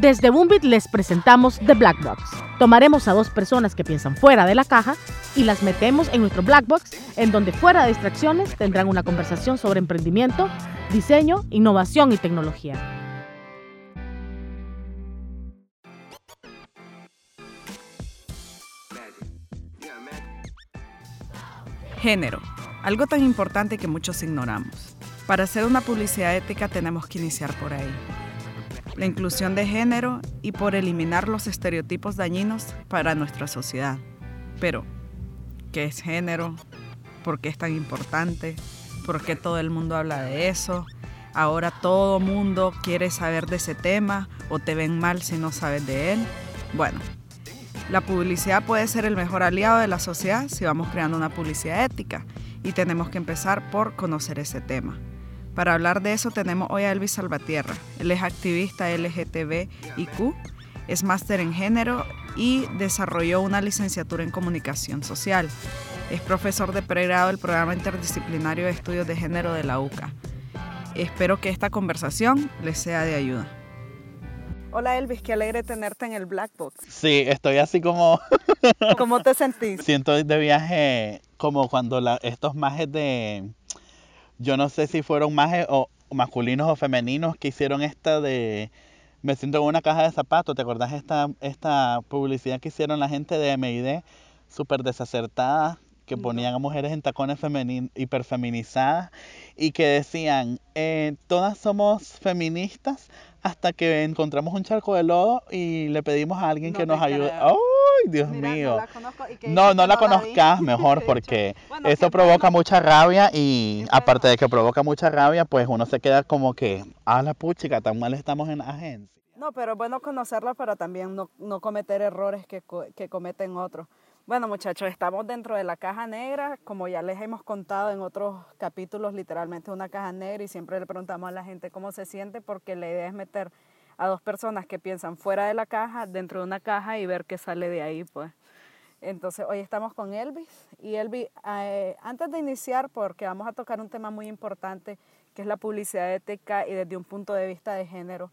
Desde Boombit les presentamos The Black Box. Tomaremos a dos personas que piensan fuera de la caja y las metemos en nuestro Black Box, en donde fuera de distracciones tendrán una conversación sobre emprendimiento, diseño, innovación y tecnología. Género, algo tan importante que muchos ignoramos. Para hacer una publicidad ética tenemos que iniciar por ahí. La inclusión de género y por eliminar los estereotipos dañinos para nuestra sociedad. Pero, ¿qué es género? ¿Por qué es tan importante? ¿Por qué todo el mundo habla de eso? Ahora todo mundo quiere saber de ese tema o te ven mal si no sabes de él. Bueno, la publicidad puede ser el mejor aliado de la sociedad si vamos creando una publicidad ética y tenemos que empezar por conocer ese tema. Para hablar de eso tenemos hoy a Elvis Salvatierra. Él es activista LGTBIQ, es máster en género y desarrolló una licenciatura en comunicación social. Es profesor de pregrado del programa interdisciplinario de estudios de género de la UCA. Espero que esta conversación les sea de ayuda. Hola Elvis, qué alegre tenerte en el Black Box. Sí, estoy así como... ¿Cómo te sentís? Siento de viaje como cuando estos majes de... Yo no sé si fueron majes o masculinos o femeninos que hicieron esta de... Me siento en una caja de zapatos. ¿Te acordás esta, esta publicidad que hicieron la gente de MID? Súper desacertada, que ponían a mujeres en tacones hiperfeminizadas y que decían, eh, todas somos feministas hasta que encontramos un charco de lodo y le pedimos a alguien que nos ayude. ¡Ay, Dios mío! No, no, la conozcas mejor porque eso provoca mucha rabia y aparte de que provoca mucha rabia, pues uno se queda como que, a la puchica, tan mal estamos en la agencia. No, pero es bueno conocerla para también no, no cometer errores que, que cometen otros. Bueno muchachos, estamos dentro de la caja negra, como ya les hemos contado en otros capítulos, literalmente una caja negra y siempre le preguntamos a la gente cómo se siente porque la idea es meter a dos personas que piensan fuera de la caja, dentro de una caja y ver qué sale de ahí, pues. Entonces, hoy estamos con Elvis y Elvis, eh, antes de iniciar, porque vamos a tocar un tema muy importante, que es la publicidad ética y desde un punto de vista de género,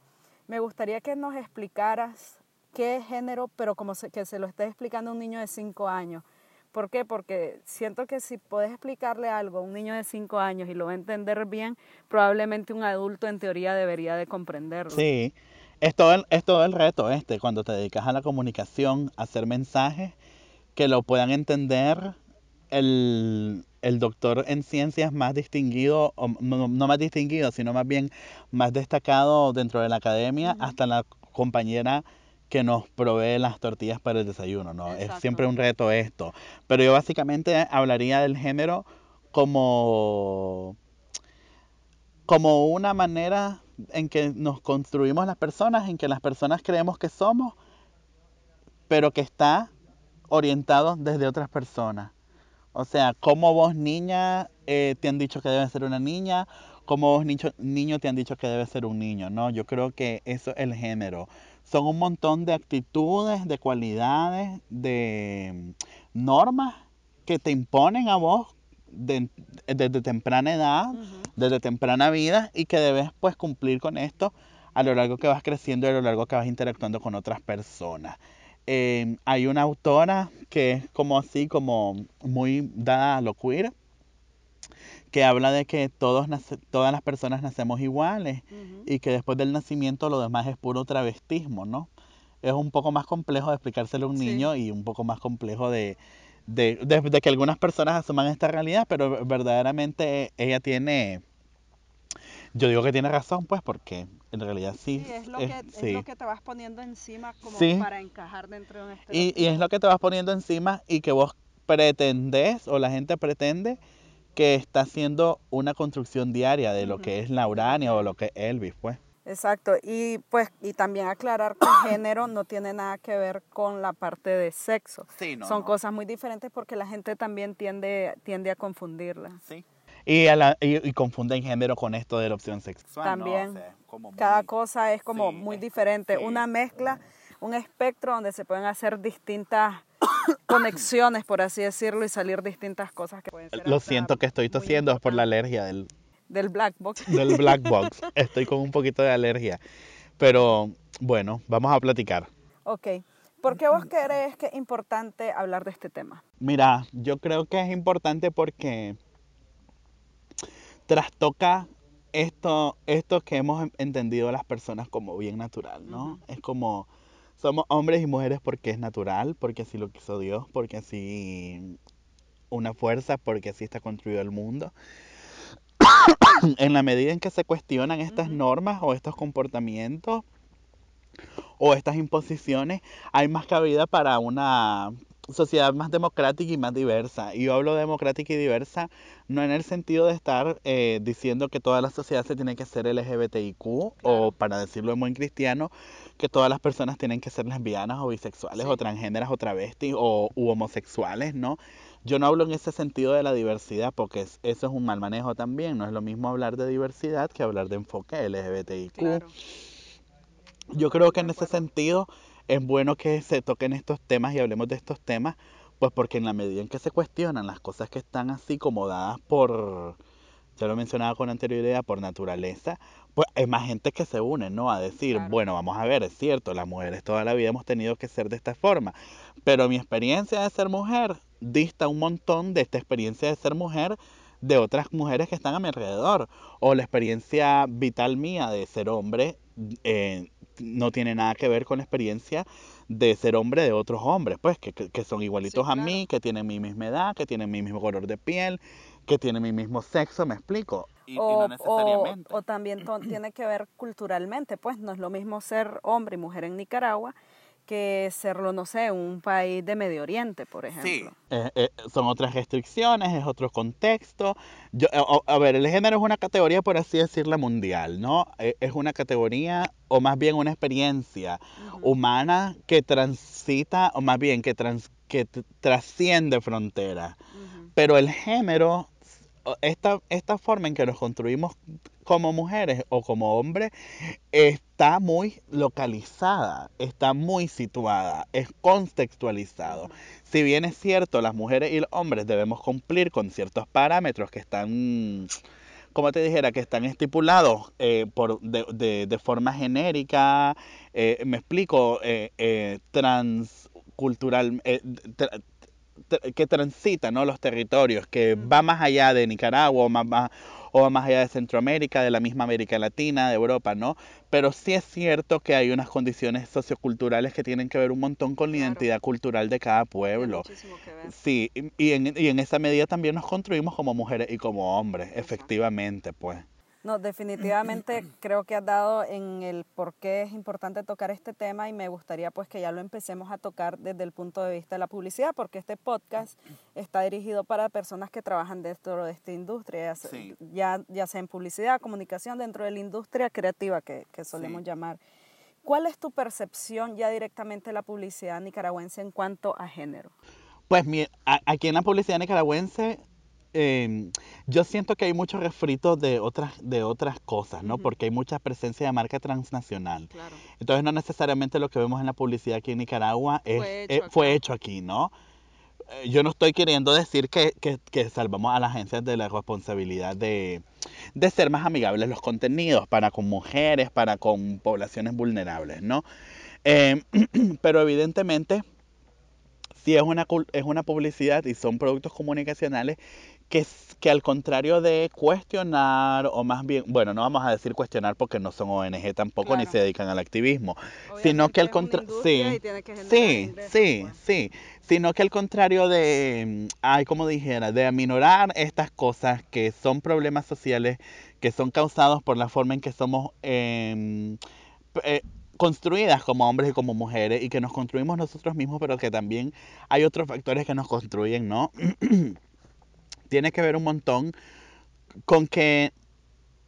me gustaría que nos explicaras qué género, pero como que se lo esté explicando a un niño de 5 años. ¿Por qué? Porque siento que si puedes explicarle algo a un niño de 5 años y lo va a entender bien, probablemente un adulto en teoría debería de comprenderlo. Sí, es todo el, es todo el reto este, cuando te dedicas a la comunicación, a hacer mensajes que lo puedan entender el, doctor en ciencias más distinguido, o no, más distinguido, sino más bien más destacado dentro de la academia, hasta la compañera que nos provee las tortillas para el desayuno, ¿no? Es siempre un reto esto. Pero yo básicamente hablaría del género como, como una manera en que nos construimos las personas, en que las personas creemos que somos, pero que está orientado desde otras personas. O sea, como vos niña eh, te han dicho que debes ser una niña, como vos niño, te han dicho que debes ser un niño, ¿no? Yo creo que eso es el género son un montón de actitudes, de cualidades, de normas que te imponen a vos desde temprana edad, desde temprana vida y que debes pues cumplir con esto a lo largo que vas creciendo y a lo largo que vas interactuando con otras personas. Eh, hay una autora que es como así, como muy dada a lo queer, que habla de que todos todas las personas nacemos iguales y que después del nacimiento lo demás es puro travestismo, ¿no? Es un poco más complejo de explicárselo a un niño y un poco más complejo de, de, que algunas personas asuman esta realidad, pero verdaderamente ella tiene, yo digo que tiene razón, pues, porque en realidad sí. Sí, es lo, que, es lo que te vas poniendo encima como para encajar dentro de un y, y es lo que te vas poniendo encima y que vos pretendés o la gente pretende que está haciendo una construcción diaria de lo que es la urania o lo que es Elvis, pues. Exacto, y pues y también aclarar que género no tiene nada que ver con la parte de sexo. Sí, no, Son cosas muy diferentes porque la gente también tiende, tiende a confundirla. Sí. Y, a la, y, confunden género con esto de la opción sexual. También. Cada cosa es como muy diferente. Una mezcla, un espectro donde se pueden hacer distintas conexiones, por así decirlo, y salir distintas cosas que pueden ser. Lo siento que estoy tosiendo por la alergia del, del black box. Del black box. Estoy con un poquito de alergia. Pero bueno, vamos a platicar. Ok. ¿Por qué vos crees que es importante hablar de este tema? Mira, yo creo que es importante porque trastoca esto, esto que hemos entendido las personas como bien natural, ¿no? Es como somos hombres y mujeres porque es natural, porque así lo quiso Dios, porque así una fuerza, porque así está construido el mundo. en la medida en que se cuestionan estas normas o estos comportamientos, o estas imposiciones, hay más cabida para una sociedad más democrática y más diversa. Y yo hablo de democrática y diversa no en el sentido de estar eh, diciendo que toda la sociedad se tiene que ser LGBTIQ o para decirlo en buen cristiano, que todas las personas tienen que ser lesbianas o bisexuales o transgéneras o travestis o u homosexuales, ¿no? Yo no hablo en ese sentido de la diversidad porque eso es un mal manejo también. No es lo mismo hablar de diversidad que hablar de enfoque LGBTIQ. Yo creo que en ese sentido es bueno que se toquen estos temas y hablemos de estos temas, pues porque en la medida en que se cuestionan las cosas que están así como dadas por, ya lo mencionaba con anterioridad, por naturaleza, pues hay más gente que se une, ¿no? A decir, bueno, vamos a ver, es cierto, las mujeres toda la vida hemos tenido que ser de esta forma, pero mi experiencia de ser mujer dista un montón de esta experiencia de ser mujer de otras mujeres que están a mi alrededor, o la experiencia vital mía de ser hombre eh, no tiene nada que ver con la experiencia de ser hombre de otros hombres, pues, que, que, son igualitos a mí, que tienen mi misma edad, que tienen mi mismo color de piel, que tienen mi mismo sexo, me explico. o, necesariamente. o, también tiene que ver culturalmente, pues no es lo mismo ser hombre y mujer en Nicaragua que serlo, no sé, un país de Medio Oriente, por ejemplo. Sí, eh, eh, son otras restricciones, es otro contexto. Yo, eh, a, ver, el género es una categoría, por así decirla, mundial, ¿no? es una categoría, o más bien una experiencia humana que transita, o más bien que, trans, que trasciende fronteras. Pero el género esta, esta forma en que nos construimos como mujeres o como hombres está muy localizada, está muy situada, es contextualizado. Si bien es cierto, las mujeres y los hombres debemos cumplir con ciertos parámetros que están, como te dijera, que están estipulados eh, por, de, de, forma genérica, eh, me explico, eh, transcultural, que transita ¿no? los territorios, que va más allá de Nicaragua o más, o más allá de Centroamérica, de la misma América Latina, de Europa, ¿no? Pero sí es cierto que hay unas condiciones socioculturales que tienen que ver un montón con la identidad cultural de cada pueblo. Sí, y en, y en esa medida también nos construimos como mujeres y como hombres, efectivamente, pues. No, definitivamente creo que has dado en el por qué es importante tocar este tema y me gustaría pues que ya lo empecemos a tocar desde el punto de vista de la publicidad, porque este podcast está dirigido para personas que trabajan dentro de esta industria, ya, ya sea en publicidad, comunicación, dentro de la industria creativa que, que solemos llamar. ¿Cuál es tu percepción ya directamente de la publicidad nicaragüense en cuanto a género? Pues aquí en la publicidad nicaragüense Em, yo siento que hay mucho refrito de otras, de otras cosas, ¿no? Porque hay mucha presencia de marca transnacional. Entonces no necesariamente lo que vemos en la publicidad aquí en Nicaragua es, fue hecho, aquí, ¿no? Eh, yo no estoy queriendo decir que, que, salvamos a las agencias de la responsabilidad de, de, ser más amigables los contenidos para con mujeres, para con poblaciones vulnerables, ¿no? Em, pero evidentemente, si es una, es una publicidad y son productos comunicacionales que, que al contrario de cuestionar, o más bien, bueno, no vamos a decir cuestionar porque no son ONG tampoco ni se dedican al activismo, sino que al contrario, sí, sí, sí, pues. sí, sino que al contrario de, ay, como dijera, de aminorar estas cosas que son problemas sociales que son causados por la forma en que somos em, eh, construidas como hombres y como mujeres y que nos construimos nosotros mismos, pero que también hay otros factores que nos construyen, ¿no? tiene que ver un montón con que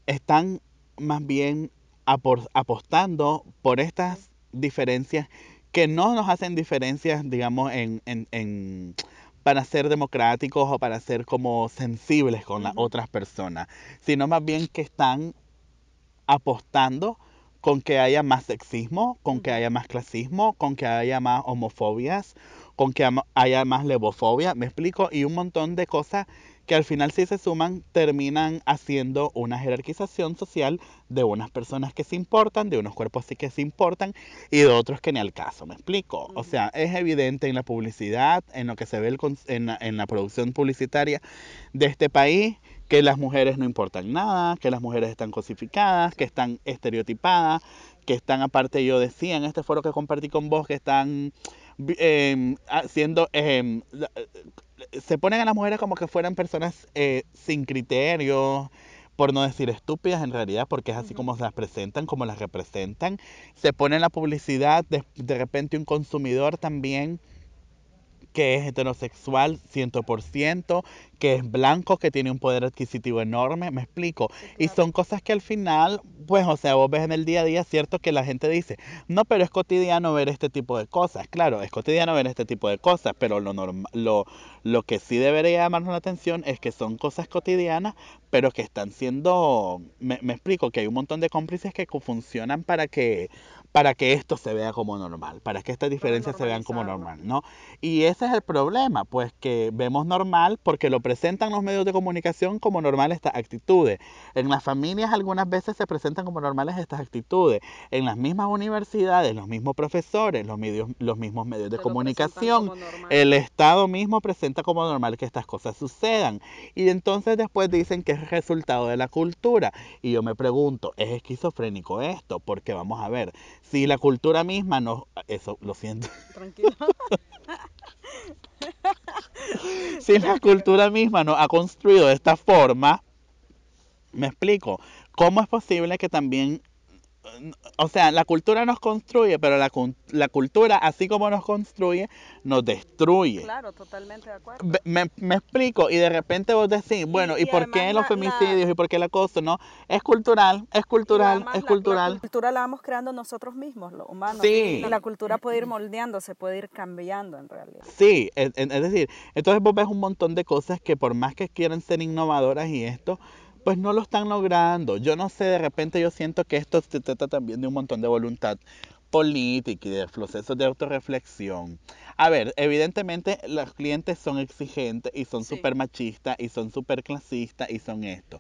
están más bien apostando por estas diferencias que no nos hacen diferencias, digamos, en, en, para ser democráticos o para ser como sensibles con las otras personas, sino más bien que están apostando con que haya más sexismo, con que haya más clasismo, con que haya más homofobias, con que haya más levofobia, me explico, y un montón de cosas que al final si se suman terminan haciendo una jerarquización social de unas personas que se importan, de unos cuerpos sí que se importan y de otros que ni al caso, ¿me explico? O sea, es evidente en la publicidad, en lo que se ve en, la, en la producción publicitaria de este país, que las mujeres no importan nada, que las mujeres están cosificadas, que están estereotipadas, que están, aparte yo decía en este foro que compartí con vos, que están eh, haciendo, em, se ponen a las mujeres como que fueran personas eh, sin criterio, por no decir estúpidas en realidad, porque es así como se las presentan, como las representan. Se pone en la publicidad de, de repente un consumidor también que es heterosexual 100%, que es blanco, que tiene un poder adquisitivo enorme, me explico. Y son cosas que al final, pues, o sea, vos ves en el día a día, cierto que la gente dice, no, pero es cotidiano ver este tipo de cosas. Claro, es cotidiano ver este tipo de cosas, pero lo, lo, lo que sí debería llamarnos la atención es que son cosas cotidianas, pero que están siendo, me, me explico, que hay un montón de cómplices que funcionan para que para que esto se vea como normal, para que estas diferencias se vean como normal, ¿no? Y ese es el problema, pues que vemos normal porque lo presentan los medios de comunicación como normal estas actitudes. En las familias algunas veces se presentan como normales estas actitudes. En las mismas universidades, los mismos profesores, los, medios, los mismos medios de comunicación, el Estado mismo presenta como normal que estas cosas sucedan. Y entonces después dicen que es resultado de la cultura. Y yo me pregunto, ¿es esquizofrénico esto? Porque vamos a ver, si la cultura misma no... Eso, lo siento. Tranquilo. si la cultura misma no ha construido de esta forma, me explico, ¿cómo es posible que también o sea, la cultura nos construye, pero la, la, cultura, así como nos construye, nos destruye. Claro, totalmente de acuerdo. Me, me explico, y de repente vos decís, bueno, ¿y, por qué los femicidios y por qué el acoso? No, es cultural, es cultural, es cultural. La, cultura la vamos creando nosotros mismos, los humanos. Sí. Y la cultura puede ir moldeándose, puede ir cambiando en realidad. Sí, es, es decir, entonces vos ves un montón de cosas que por más que quieran ser innovadoras y esto, pues no lo están logrando. Yo no sé, de repente yo siento que esto se trata también de un montón de voluntad política y de procesos de autorreflexión. A ver, evidentemente los clientes son exigentes y son súper machistas y son súper clasistas y son esto.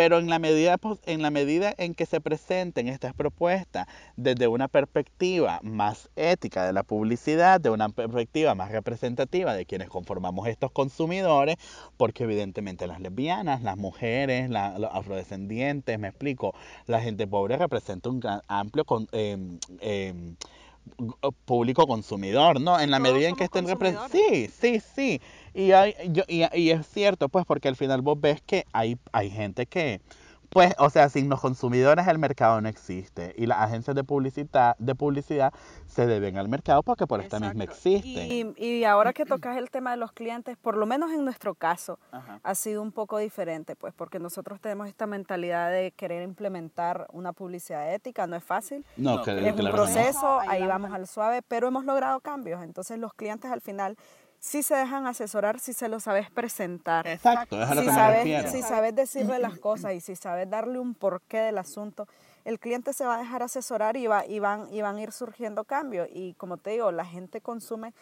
Pero en la, medida, en la medida en que se presenten estas propuestas desde una perspectiva más ética de la publicidad, de una perspectiva más representativa de quienes conformamos estos consumidores, porque evidentemente las lesbianas, las mujeres, los afrodescendientes, me explico, la gente pobre representa un gran, amplio... Con, em, em, público consumidor, ¿no? En la medida en que estén representados. Sí, sí, sí. Y, hay, yo, y, y, es cierto, pues, porque al final vos ves que hay, hay gente que, pues, o sea, sin los consumidores el mercado no existe. Y las agencias de publicidad, de publicidad se deben al mercado porque por esta misma existen. Y, y, ahora que tocas el tema de los clientes, por lo menos en nuestro caso, ha sido un poco diferente, pues, porque nosotros tenemos esta mentalidad de querer implementar una publicidad ética. No es fácil. No, es un proceso, ahí vamos al suave, pero hemos logrado cambios. Entonces, los clientes al final si se dejan asesorar si se lo sabes presentar. Exacto, si sabes, Si sabes decirle las cosas y si sabes darle un porqué del asunto, el cliente se va a dejar asesorar y, va, y, van, y van a ir surgiendo cambios. Y como te digo, la gente consume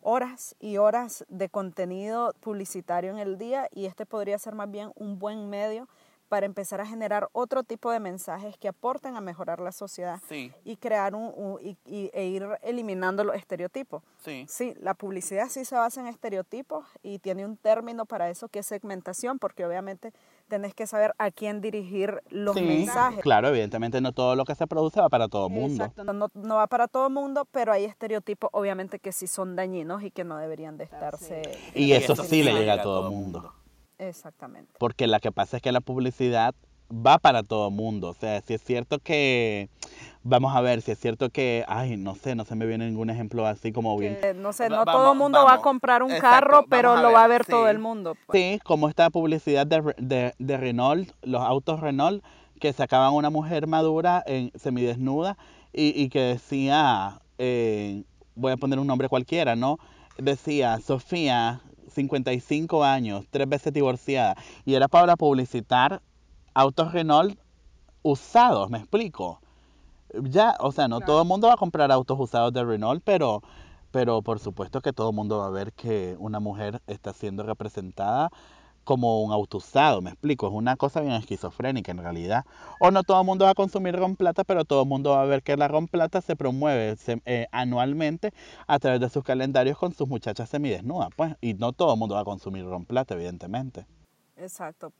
horas y horas de contenido publicitario en el día y este podría ser más bien un buen medio para empezar a generar otro tipo de mensajes que aporten a mejorar la sociedad y crear un, y, e ir eliminando los estereotipos. Sí. sí, la publicidad sí se basa en estereotipos y tiene un término para eso que es segmentación, porque obviamente tenés que saber a quién dirigir los mensajes. Claro, evidentemente no todo lo que se produce va para todo el mundo. Exacto, no, no, va para todo el mundo, pero hay estereotipos obviamente que sí son dañinos y que no deberían de estarse. Y eso sí le llega a todo el mundo. Exactamente. Porque la que pasa es que la publicidad va para todo el mundo. O sea, si es cierto que, vamos a ver, si es cierto que, ay, no sé, no se me viene ningún ejemplo así como bien. no sé, no todo el mundo va a comprar un carro, pero lo va a ver todo el mundo. Pues. Sí, como esta publicidad de, de, Renault, los autos Renault, que sacaban una mujer madura, en, semidesnuda, y, y que decía, eh, voy a poner un nombre cualquiera, ¿no? Decía, Sofía, 55 años, tres veces divorciada, y era para publicitar autos Renault usados, me explico. Ya, o sea, no todo el mundo va a comprar autos usados de Renault, pero, pero por supuesto que todo el mundo va a ver que una mujer está siendo representada como un auto usado, me explico, es una cosa bien esquizofrénica en realidad. O no todo el mundo va a consumir ron plata, pero todo el mundo va a ver que la ron plata se promueve eh, anualmente a través de sus calendarios con sus muchachas semidesnudas, pues, y no todo el mundo va a consumir ron plata, evidentemente. Exacto.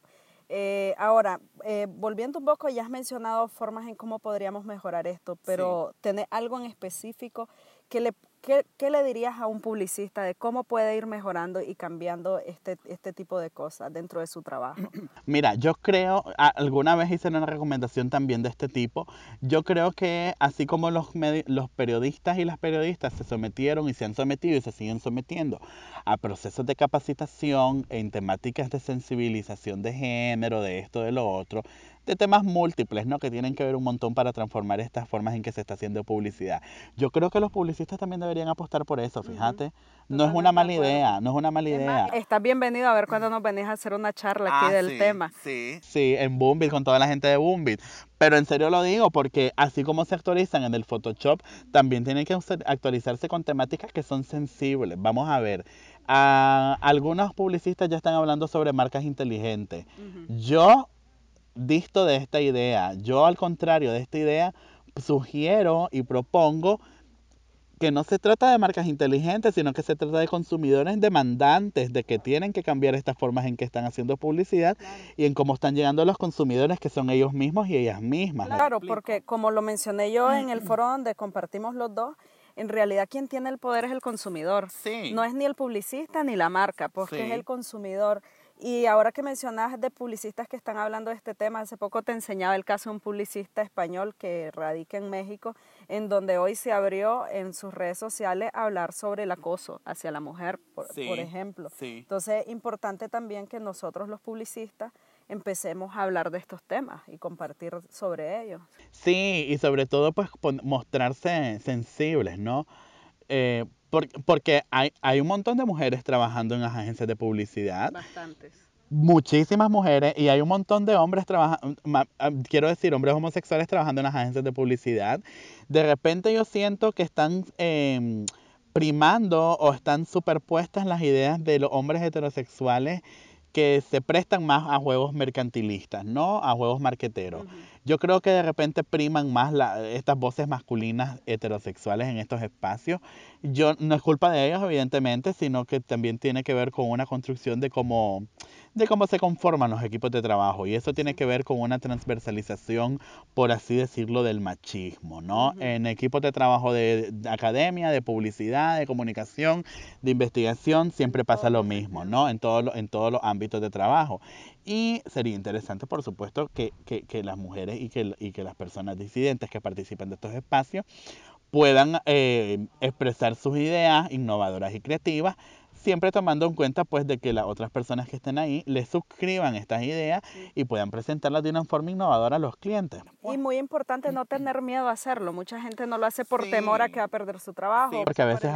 Eh, ahora, eh, volviendo un poco, ya has mencionado formas en cómo podríamos mejorar esto, pero ¿tenés algo en específico que le ¿Qué, le dirías a un publicista de cómo puede ir mejorando y cambiando este, este tipo de cosas dentro de su trabajo? Mira, yo creo, alguna vez hice una recomendación también de este tipo, yo creo que así como los, los periodistas y las periodistas se sometieron y se han sometido y se siguen sometiendo a procesos de capacitación en temáticas de sensibilización de género, de esto, de lo otro, de temas múltiples, ¿no? Que tienen que ver un montón para transformar estas formas en que se está haciendo publicidad. Yo creo que los publicistas también deberían apostar por eso, fíjate. No es una mala idea, no es una mala idea. Estás bienvenido a ver cuando nos venís a hacer una charla aquí ah, del tema. Sí, sí, en Boombit, con toda la gente de Boombit. Pero en serio lo digo porque así como se actualizan en el Photoshop, también tienen que actualizarse con temáticas que son sensibles. Vamos a ver, algunos publicistas ya están hablando sobre marcas inteligentes. Yo disto de esta idea. Yo al contrario de esta idea sugiero y propongo que no se trata de marcas inteligentes, sino que se trata de consumidores demandantes, de que tienen que cambiar estas formas en que están haciendo publicidad y en cómo están llegando los consumidores que son ellos mismos y ellas mismas. Claro, porque como lo mencioné yo en el foro donde compartimos los dos, en realidad quien tiene el poder es el consumidor. No es ni el publicista ni la marca, porque es el consumidor. Y ahora que mencionas de publicistas que están hablando de este tema, hace poco te enseñaba el caso de un publicista español que radica en México, en donde hoy se abrió en sus redes sociales a hablar sobre el acoso hacia la mujer, por, ejemplo. Entonces es importante también que nosotros los publicistas empecemos a hablar de estos temas y compartir sobre ellos. Sí, y sobre todo pues mostrarse sensibles, ¿no? Eh, porque hay, hay un montón de mujeres trabajando en las agencias de publicidad. Bastantes. Muchísimas mujeres y hay un montón de hombres trabajando, ah, quiero decir, hombres homosexuales trabajando en las agencias de publicidad. De repente yo siento que están em, primando o están superpuestas las ideas de los hombres heterosexuales que se prestan más a juegos mercantilistas, no a juegos marqueteros. Yo creo que de repente priman más estas voces masculinas heterosexuales en estos espacios. Yo no es culpa de ellos, evidentemente, sino que también tiene que ver con una construcción de cómo de cómo se conforman los equipos de trabajo y eso tiene que ver con una transversalización, por así decirlo, del machismo, ¿no? En equipos de trabajo de, academia, de publicidad, de comunicación, de investigación, siempre pasa lo mismo, ¿no? En, todo, en todos los ámbitos de trabajo. Y sería interesante, por supuesto, que, que, las mujeres y que, y que las personas disidentes que participan de estos espacios puedan eh, expresar sus ideas innovadoras y creativas siempre tomando en cuenta pues de que las otras personas que estén ahí les suscriban estas ideas y puedan presentarlas de una forma innovadora a los clientes. Y muy importante no tener miedo a hacerlo. Mucha gente no lo hace por temor a que va a perder su trabajo. porque a veces,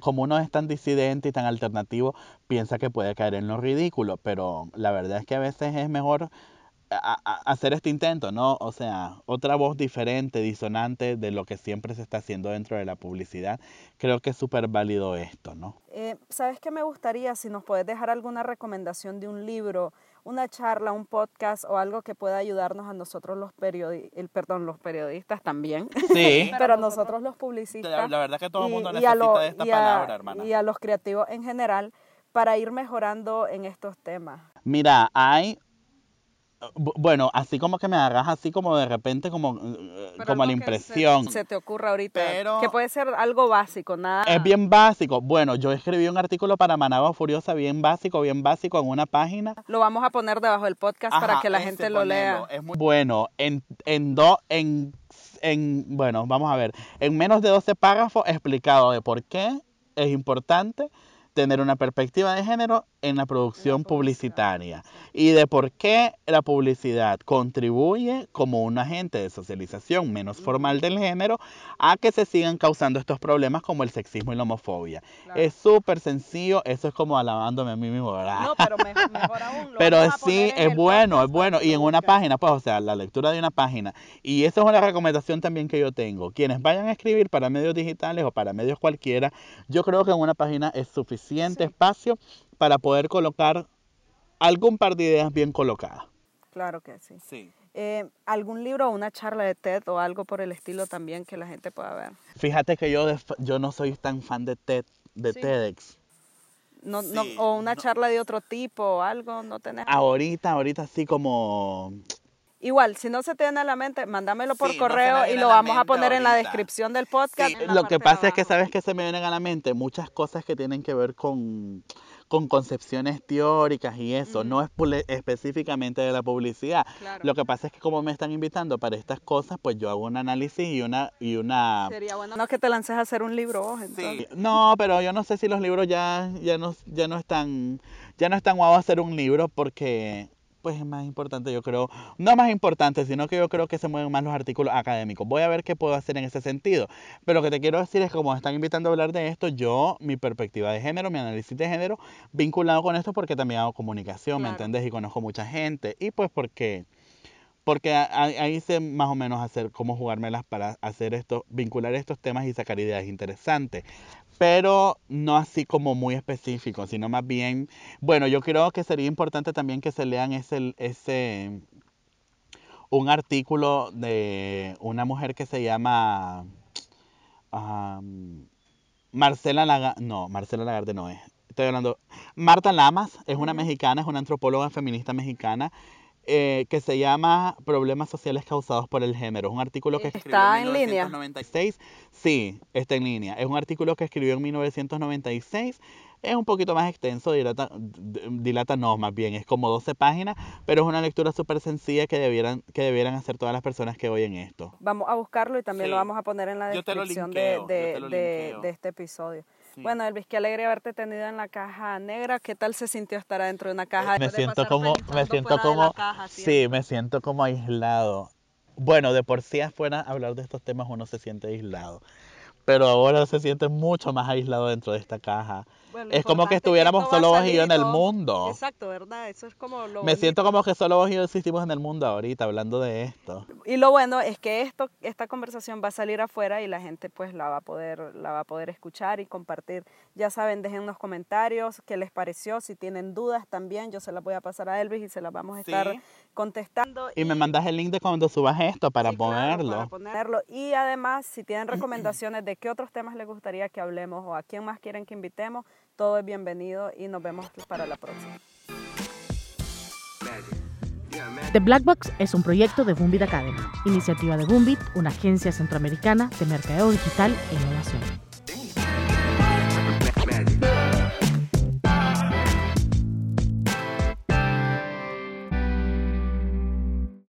como uno es tan disidente y tan alternativo, piensa que puede caer en lo ridículo, pero la verdad es que a veces es mejor hacer este intento, ¿no? O sea, otra voz diferente, disonante de lo que siempre se está haciendo dentro de la publicidad. Creo que es súper válido esto, ¿no? Eh, ¿Sabes qué me gustaría? Si nos puedes dejar alguna recomendación de un libro, una charla, un podcast o algo que pueda ayudarnos a nosotros los periodistas, perdón, los periodistas también. Sí. Pero a nosotros los publicistas. La, verdad que todo el mundo necesita esta palabra, hermana. Y a los creativos en general para ir mejorando en estos temas. Mira, hay bueno, así como que me agarras así como de repente como, eh, como la impresión. Se, te ocurre ahorita. que puede ser algo básico, nada. Es bien básico. Bueno, yo escribí un artículo para Managua Furiosa bien básico, bien básico en una página. Lo vamos a poner debajo del podcast para que la gente lo lea. Es muy bueno. En, en dos, en, en, bueno, vamos a ver. En menos de 12 párrafos explicado de por qué es importante tener una perspectiva de género en la producción publicitaria y de por qué la publicidad contribuye como un agente de socialización menos formal del género a que se sigan causando estos problemas como el sexismo y la homofobia. Es súper sencillo, eso es como alabándome a mí mismo, ¿verdad? No, pero mejor, aún. pero sí, es bueno, es bueno. Y en una página, pues, o sea, la lectura de una página. Y esa es una recomendación también que yo tengo. Quienes vayan a escribir para medios digitales o para medios cualquiera, yo creo que en una página es suficiente espacio para poder colocar algún par de ideas bien colocadas. Claro que sí. Sí. Eh, ¿Algún libro o una charla de TED o algo por el estilo también que la gente pueda ver? Fíjate que yo, yo no soy tan fan de TED, de Sí. TEDx. No, no, Sí, o una no. charla de otro tipo o algo, ¿no tenés? Ahorita, ahorita así como... Igual, si no se te viene a la mente, mándamelo por Sí, no correo y lo a vamos a poner en la descripción del podcast. Sí, lo que pasa es que sabes que se me vienen a la mente muchas cosas que tienen que ver con, con concepciones teóricas y eso, no es pule- específicamente de la publicidad. Claro. Lo que pasa es que como me están invitando para estas cosas, pues yo hago un análisis y una y una Sería bueno no que te lances a hacer un libro vos, entonces. Sí, No, pero yo no sé si los libros ya ya no ya no están ya no están guau hacer un libro porque pues es más importante, yo creo, no más importante, sino que yo creo que se mueven más los artículos académicos. Voy a ver qué puedo hacer en ese sentido. Pero lo que te quiero decir es como me están invitando a hablar de esto, yo, mi perspectiva de género, mi análisis de género, vinculado con esto porque también hago comunicación, ¿me Claro. entiendes? Y conozco mucha gente. Y pues porque, porque ahí sé más o menos hacer cómo jugármelas para hacer esto, vincular estos temas y sacar ideas interesantes pero no así como muy específico, sino más bien, bueno, yo creo que sería importante también que se lean ese, ese un artículo de una mujer que se llama am, Marcela Lagarde, no, Marcela Lagarde no es, estoy hablando, Marta Lamas, es una mexicana, es una antropóloga feminista mexicana, eh, que se llama Problemas sociales causados por el género. Es un artículo que escribió ¿Está en en línea? 1996. Sí, está en línea. Es un artículo que escribió en 1996. Es un poquito más extenso, dilata, dilata no, más bien, es como 12 páginas, pero es una lectura súper sencilla que debieran, que debieran hacer todas las personas que oyen esto. Vamos a buscarlo y también lo vamos a poner en la descripción linkeo, de, de este episodio. Sí. Bueno, Elvis, qué alegre haberte tenido en la caja negra. ¿Qué tal se sintió estar adentro de una caja? me siento como, me siento como, caja sí, me siento como aislado. Bueno, de por sí afuera hablar de estos temas uno se siente aislado, pero ahora se siente mucho más aislado dentro de esta caja. Bueno, es como que estuviéramos solo vos y yo en el mundo. Exacto, ¿verdad? Eso es como lo Me bonito. siento como que solo vos y yo existimos en el mundo ahorita hablando de esto. Y lo bueno es que esto, esta conversación va a salir afuera y la gente pues la va a poder, la va a poder escuchar y compartir. Ya saben, dejen en los comentarios qué les pareció, si tienen dudas también, yo se las voy a pasar a Elvis y se las vamos a estar Sí. contestando. Y me mandas el link de cuando subas esto para Sí, claro, ponerlo. para ponerlo. Y además, si tienen recomendaciones de qué otros temas les gustaría que hablemos o a quién más quieren que invitemos, todo es bienvenido y nos vemos para la próxima. The Black Box es un proyecto de Boombeat Academy, iniciativa de Boombeat, una agencia centroamericana de mercadeo digital e innovación.